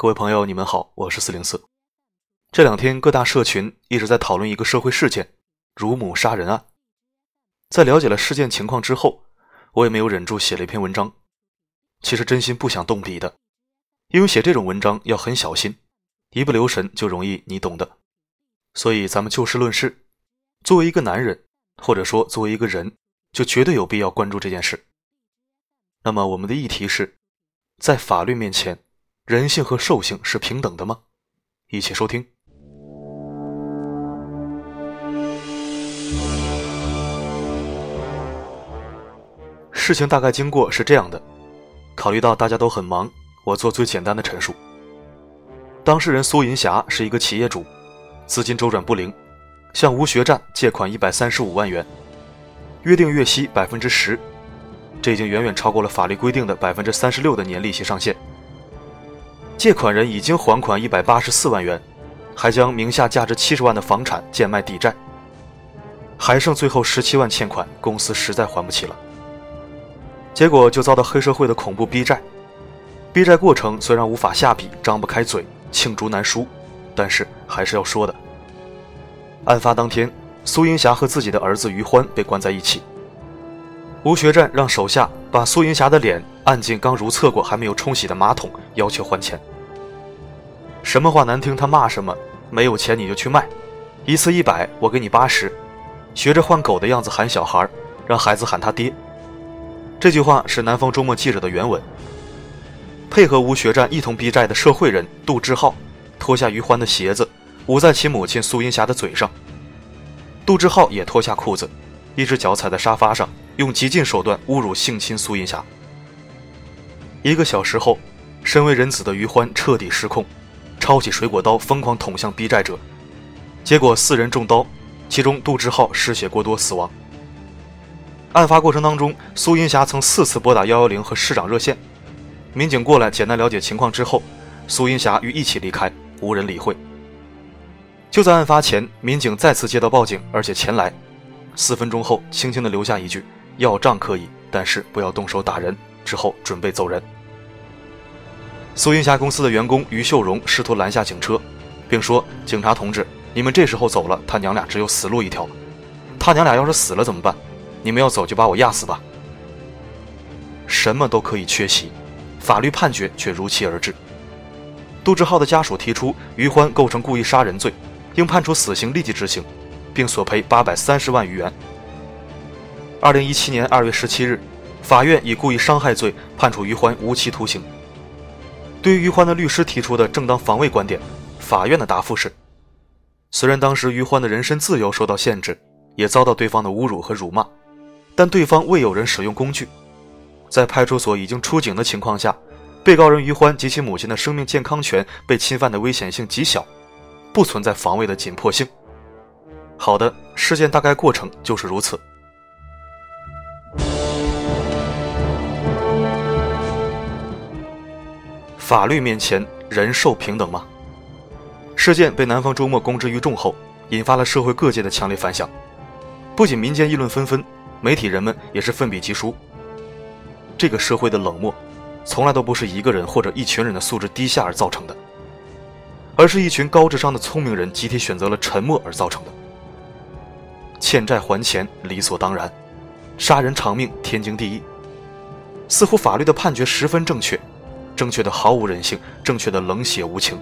各位朋友，你们好，我是四零四。这两天各大社群一直在讨论一个社会事件——乳母杀人案。在了解了事件情况之后，我也没有忍住写了一篇文章。其实真心不想动笔的，因为写这种文章要很小心，一不留神就容易你懂的。所以咱们就事论事，作为一个男人，或者说作为一个人，就绝对有必要关注这件事。那么我们的议题是，在法律面前。人性和兽性是平等的吗？一起收听。事情大概经过是这样的：考虑到大家都很忙，我做最简单的陈述。当事人苏银霞是一个企业主，资金周转不灵，向吴学占借款一百三十五万元，约定月息百分之十，这已经远远超过了法律规定的百分之三十六的年利息上限。借款人已经还款一百八十四万元，还将名下价值七十万的房产贱卖抵债，还剩最后十七万欠款，公司实在还不起了。结果就遭到黑社会的恐怖逼债，逼债过程虽然无法下笔，张不开嘴，罄竹难书，但是还是要说的。案发当天，苏银霞和自己的儿子于欢被关在一起。吴学占让手下把苏银霞的脸按进刚如厕过还没有冲洗的马桶，要求还钱。什么话难听，他骂什么。没有钱你就去卖，一次一百，我给你八十。学着换狗的样子喊小孩，让孩子喊他爹。这句话是南方周末记者的原文。配合吴学占一同逼债的社会人杜志浩，脱下于欢的鞋子捂在其母亲苏银霞的嘴上。杜志浩也脱下裤子，一只脚踩在沙发上，用极尽手段侮辱性侵苏银霞。一个小时后，身为人子的于欢彻底失控。抄起水果刀，疯狂捅向逼债者，结果四人中刀，其中杜志浩失血过多死亡。案发过程当中，苏银霞曾四次拨打幺幺零和市长热线，民警过来简单了解情况之后，苏银霞与一起离开，无人理会。就在案发前，民警再次接到报警，而且前来，四分钟后，轻轻地留下一句：“要账可以，但是不要动手打人。”之后准备走人。苏银霞公司的员工于秀荣试图拦下警车，并说：“警察同志，你们这时候走了，他娘俩只有死路一条。他娘俩要是死了怎么办？你们要走就把我压死吧。”什么都可以缺席，法律判决却如期而至。杜志浩的家属提出，于欢构成故意杀人罪，应判处死刑立即执行，并索赔八百三十万余元。二零一七年二月十七日，法院以故意伤害罪判处于欢无期徒刑。对于于欢的律师提出的正当防卫观点，法院的答复是：虽然当时于欢的人身自由受到限制，也遭到对方的侮辱和辱骂，但对方未有人使用工具，在派出所已经出警的情况下，被告人于欢及其母亲的生命健康权被侵犯的危险性极小，不存在防卫的紧迫性。好的，事件大概过程就是如此。法律面前，人兽平等吗？事件被南方周末公之于众后，引发了社会各界的强烈反响。不仅民间议论纷纷，媒体人们也是奋笔疾书。这个社会的冷漠，从来都不是一个人或者一群人的素质低下而造成的，而是一群高智商的聪明人集体选择了沉默而造成的。欠债还钱理所当然，杀人偿命天经地义。似乎法律的判决十分正确。正确的毫无人性，正确的冷血无情，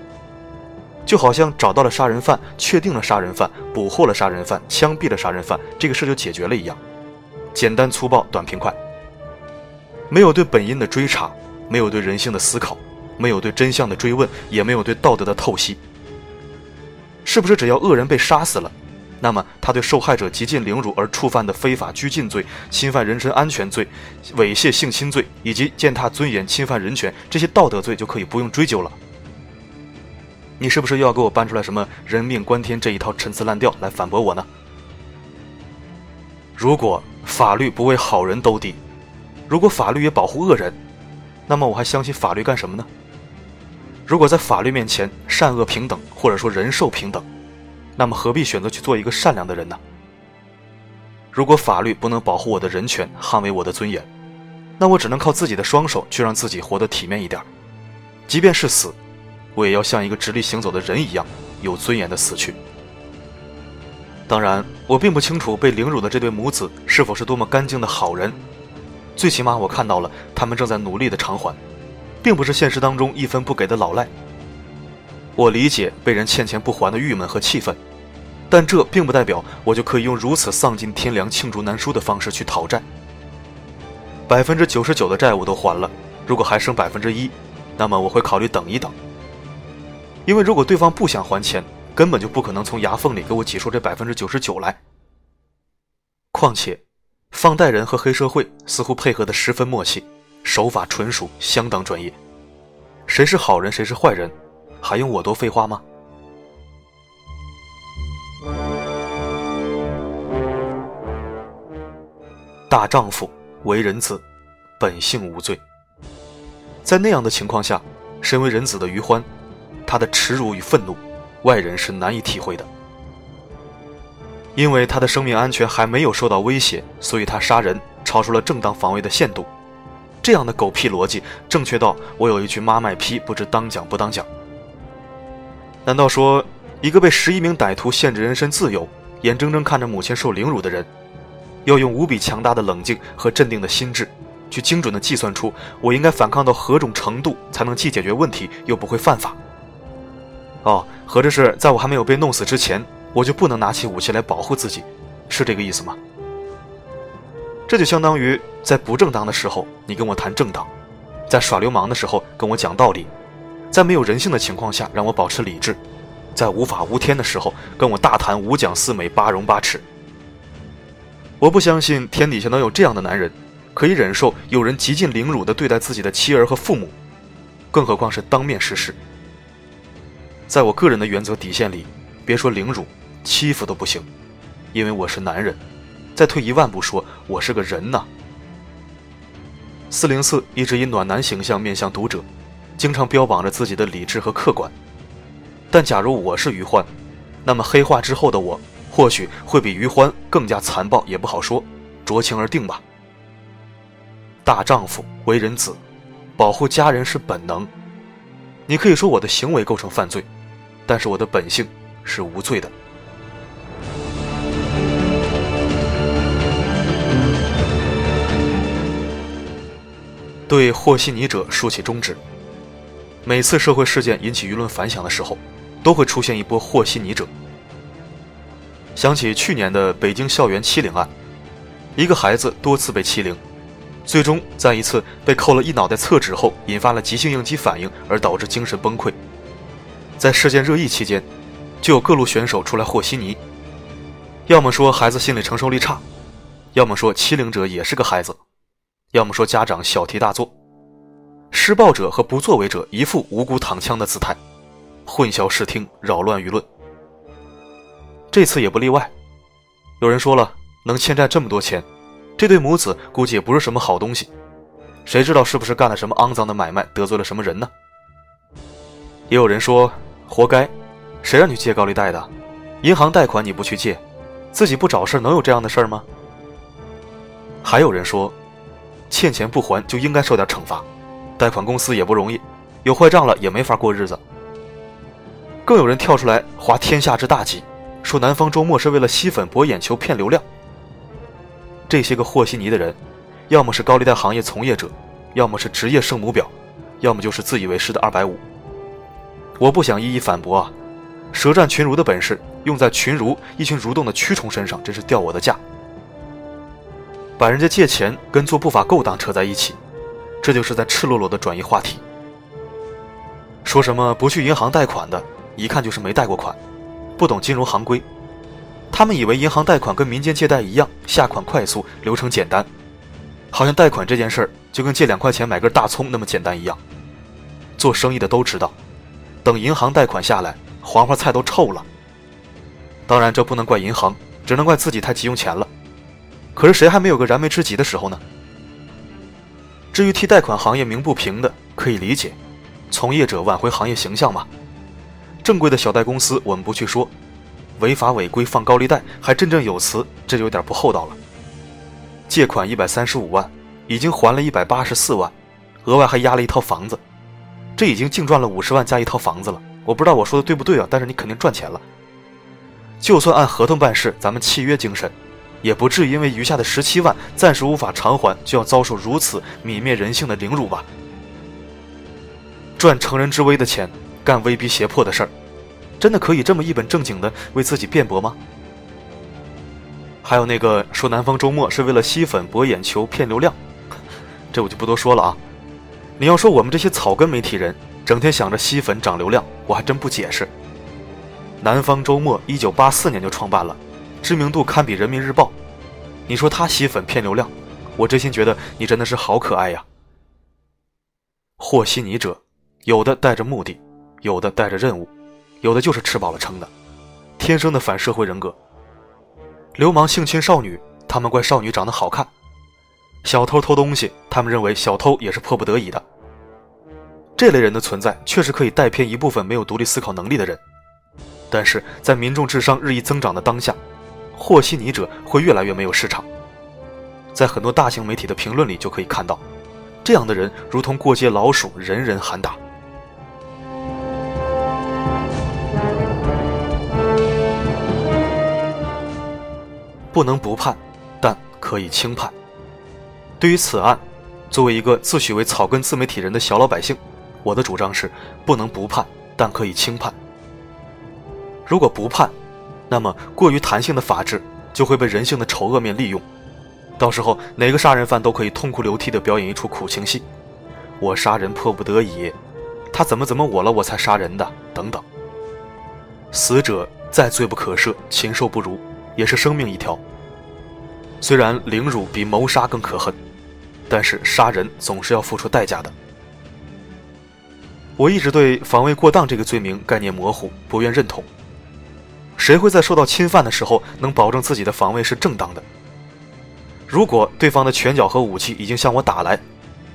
就好像找到了杀人犯，确定了杀人犯，捕获了杀人犯，枪毙了杀人犯，这个事就解决了一样，简单粗暴，短平快，没有对本因的追查，没有对人性的思考，没有对真相的追问，也没有对道德的透析。是不是只要恶人被杀死了？那么，他对受害者极尽凌辱而触犯的非法拘禁罪、侵犯人身安全罪、猥亵性侵罪以及践踏尊严、侵犯人权这些道德罪就可以不用追究了？你是不是又要给我搬出来什么“人命关天”这一套陈词滥调来反驳我呢？如果法律不为好人兜底，如果法律也保护恶人，那么我还相信法律干什么呢？如果在法律面前善恶平等，或者说人兽平等？那么何必选择去做一个善良的人呢？如果法律不能保护我的人权，捍卫我的尊严，那我只能靠自己的双手去让自己活得体面一点。即便是死，我也要像一个直立行走的人一样，有尊严的死去。当然，我并不清楚被凌辱的这对母子是否是多么干净的好人，最起码我看到了他们正在努力的偿还，并不是现实当中一分不给的老赖。我理解被人欠钱不还的郁闷和气愤，但这并不代表我就可以用如此丧尽天良、罄竹难书的方式去讨债。百分之九十九的债务都还了，如果还剩百分之一，那么我会考虑等一等，因为如果对方不想还钱。根本就不可能从牙缝里给我挤出这百分之九十九来。况且，放贷人和黑社会似乎配合的十分默契，手法纯熟，相当专业。谁是好人，谁是坏人，还用我多废话吗？大丈夫为人子，本性无罪。在那样的情况下，身为人子的余欢，他的耻辱与愤怒。外人是难以体会的，因为他的生命安全还没有受到威胁，所以他杀人超出了正当防卫的限度。这样的狗屁逻辑，正确到我有一句妈卖批，不知当讲不当讲。难道说一个被十一名歹徒限制人身自由，眼睁睁看着母亲受凌辱的人，要用无比强大的冷静和镇定的心智，去精准的计算出我应该反抗到何种程度，才能既解决问题又不会犯法？哦，合着是在我还没有被弄死之前，我就不能拿起武器来保护自己，是这个意思吗？这就相当于在不正当的时候你跟我谈正当，在耍流氓的时候跟我讲道理，在没有人性的情况下让我保持理智，在无法无天的时候跟我大谈五讲四美八荣八耻。我不相信天底下能有这样的男人，可以忍受有人极尽凌辱地对待自己的妻儿和父母，更何况是当面实施。在我个人的原则底线里，别说凌辱、欺负都不行，因为我是男人。再退一万步说，我是个人呐。四零四一直以暖男形象面向读者，经常标榜着自己的理智和客观。但假如我是余欢，那么黑化之后的我，或许会比余欢更加残暴，也不好说，酌情而定吧。大丈夫为人子，保护家人是本能。你可以说我的行为构成犯罪。但是我的本性是无罪的。对和稀泥者竖起中指。每次社会事件引起舆论反响的时候，都会出现一波和稀泥者。想起去年的北京校园欺凌案，一个孩子多次被欺凌，最终在一次被扣了一脑袋厕纸后，引发了急性应激反应，而导致精神崩溃。在事件热议期间，就有各路选手出来和稀泥，要么说孩子心理承受力差，要么说欺凌者也是个孩子，要么说家长小题大做，施暴者和不作为者一副无辜躺枪的姿态，混淆视听，扰乱舆论。这次也不例外。有人说了，能欠债这么多钱，这对母子估计也不是什么好东西，谁知道是不是干了什么肮脏的买卖，得罪了什么人呢？也有人说。活该，谁让你借高利贷的？银行贷款你不去借，自己不找事能有这样的事儿吗？还有人说，欠钱不还就应该受点惩罚，贷款公司也不容易，有坏账了也没法过日子。更有人跳出来划天下之大稽，说南方周末是为了吸粉博眼球骗流量。这些个和稀泥的人，要么是高利贷行业从业者，要么是职业圣母婊，要么就是自以为是的二百五。我不想一一反驳啊，舌战群儒的本事用在群儒一群蠕动的蛆虫身上，真是掉我的价。把人家借钱跟做不法勾当扯在一起，这就是在赤裸裸的转移话题。说什么不去银行贷款的，一看就是没贷过款，不懂金融行规。他们以为银行贷款跟民间借贷一样，下款快速，流程简单，好像贷款这件事儿就跟借两块钱买根大葱那么简单一样。做生意的都知道。等银行贷款下来，黄花菜都臭了。当然，这不能怪银行，只能怪自己太急用钱了。可是谁还没有个燃眉之急的时候呢？至于替贷款行业鸣不平的，可以理解，从业者挽回行业形象嘛。正规的小贷公司我们不去说，违法违规放高利贷还振振有词，这就有点不厚道了。借款一百三十五万，已经还了一百八十四万，额外还押了一套房子。这已经净赚了五十万加一套房子了。我不知道我说的对不对啊？但是你肯定赚钱了。就算按合同办事，咱们契约精神，也不至于因为余下的十七万暂时无法偿还，就要遭受如此泯灭人性的凌辱吧？赚成人之危的钱，干威逼胁迫的事儿，真的可以这么一本正经的为自己辩驳吗？还有那个说南方周末是为了吸粉博眼球骗流量，这我就不多说了啊。你要说我们这些草根媒体人整天想着吸粉涨流量，我还真不解释。南方周末一九八四年就创办了，知名度堪比人民日报，你说他吸粉骗流量，我真心觉得你真的是好可爱呀。和稀泥者。有的带着目的，有的带着任务，有的就是吃饱了撑的，天生的反社会人格。流氓性侵少女，他们怪少女长得好看；小偷偷东西，他们认为小偷也是迫不得已的。这类人的存在确实可以带偏一部分没有独立思考能力的人，但是在民众智商日益增长的当下，和稀泥者会越来越没有市场。在很多大型媒体的评论里就可以看到，这样的人如同过街老鼠，人人喊打。不能不判，但可以轻判。对于此案，作为一个自诩为草根自媒体人的小老百姓，我的主张是：不能不判，但可以轻判。如果不判，那么过于弹性的法治就会被人性的丑恶面利用，到时候哪个杀人犯都可以痛哭流涕地表演一出苦情戏：我杀人迫不得已，他怎么怎么我了我才杀人的等等。死者再罪不可赦，禽兽不如。也是生命一条。虽然凌辱比谋杀更可恨，但是杀人总是要付出代价的。我一直对防卫过当这个罪名概念模糊，不愿认同。谁会在受到侵犯的时候能保证自己的防卫是正当的？如果对方的拳脚和武器已经向我打来，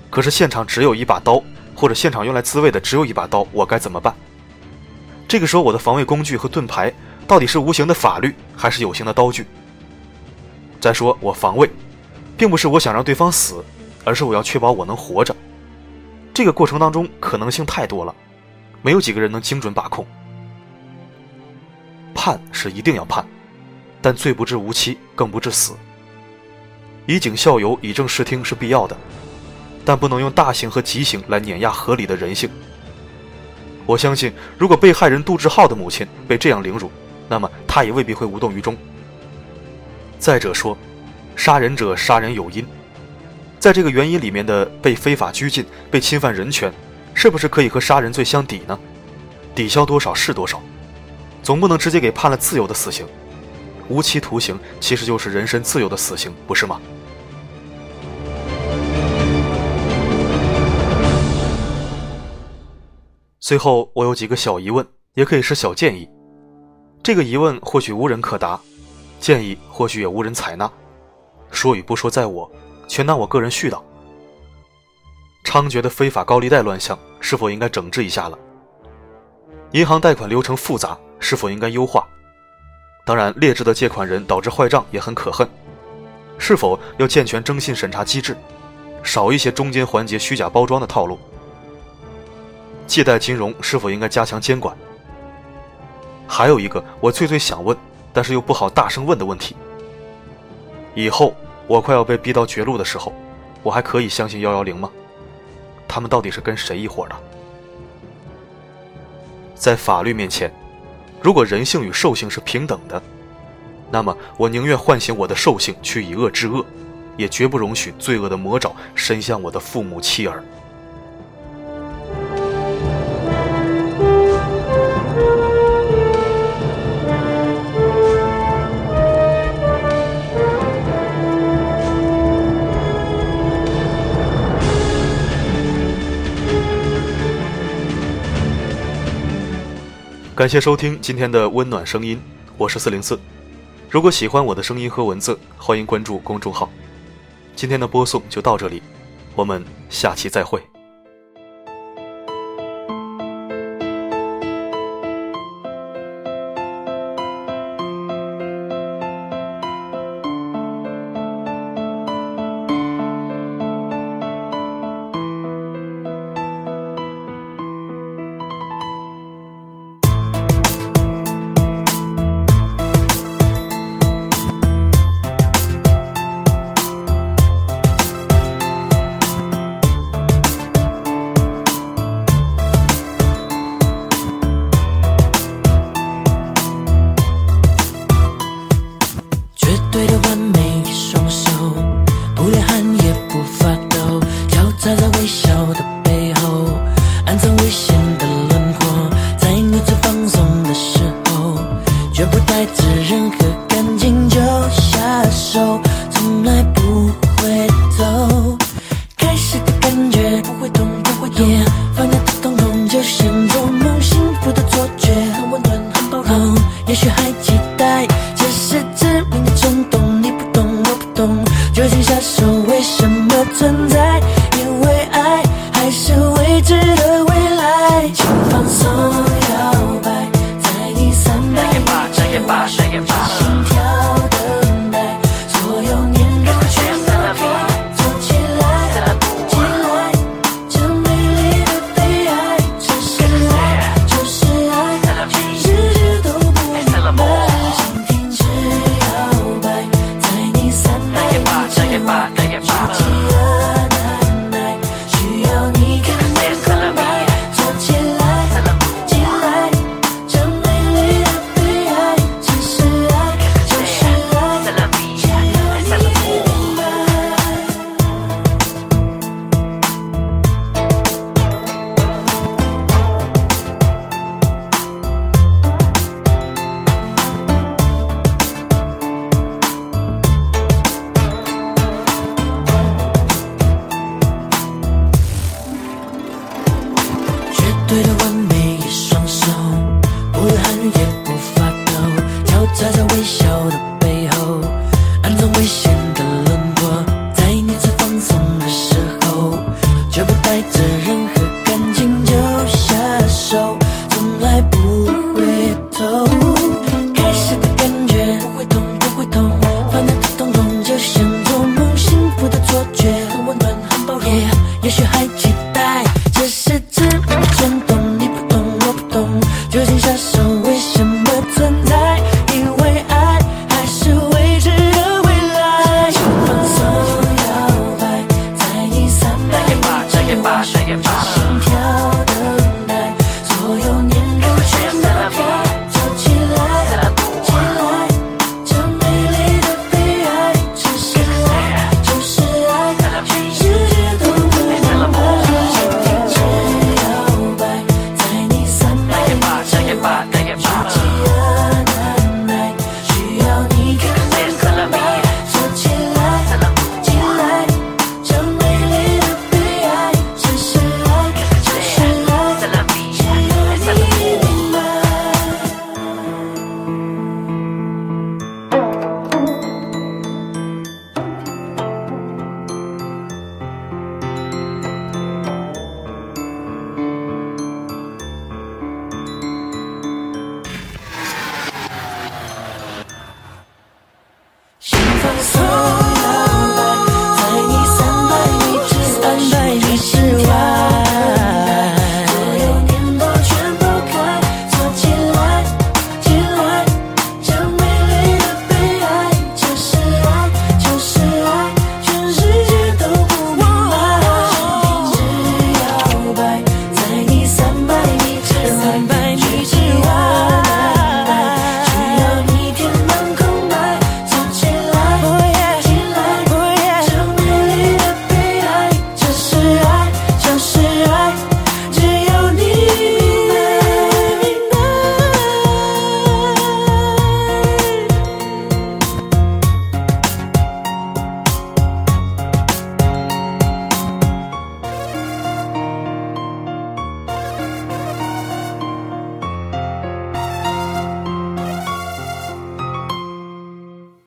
可是现场只有一把刀，或者现场用来自卫的只有一把刀，我该怎么办？这个时候，我的防卫工具和盾牌。到底是无形的法律还是有形的刀具？再说我防卫，并不是我想让对方死，而是我要确保我能活着。这个过程当中可能性太多了，没有几个人能精准把控。判是一定要判，但罪不至无期，更不至死。以儆效尤，以正视听是必要的，但不能用大刑和极刑来碾压合理的人性。我相信，如果被害人杜志浩的母亲被这样凌辱，那么他也未必会无动于衷。再者说，杀人者杀人有因，在这个原因里面的被非法拘禁、被侵犯人权，是不是可以和杀人罪相抵呢？抵消多少是多少，总不能直接给判了自由的死刑。无期徒刑其实就是人身自由的死刑，不是吗？最后，我有几个小疑问，也可以是小建议。这个疑问或许无人可答，建议或许也无人采纳。说与不说在我，全当我个人絮叨。猖獗的非法高利贷乱象是否应该整治一下了？银行贷款流程复杂，是否应该优化？当然，劣质的借款人导致坏账也很可恨，是否要健全征信审查机制，少一些中间环节虚假包装的套路？借贷金融是否应该加强监管？还有一个我最最想问，但是又不好大声问的问题：以后我快要被逼到绝路的时候，我还可以相信幺幺零吗？他们到底是跟谁一伙的？在法律面前，如果人性与兽性是平等的，那么我宁愿唤醒我的兽性去以恶制恶，也绝不容许罪恶的魔爪伸向我的父母妻儿。感谢收听今天的温暖声音，我是四零四。如果喜欢我的声音和文字，欢迎关注公众号。今天的播送就到这里，我们下期再会。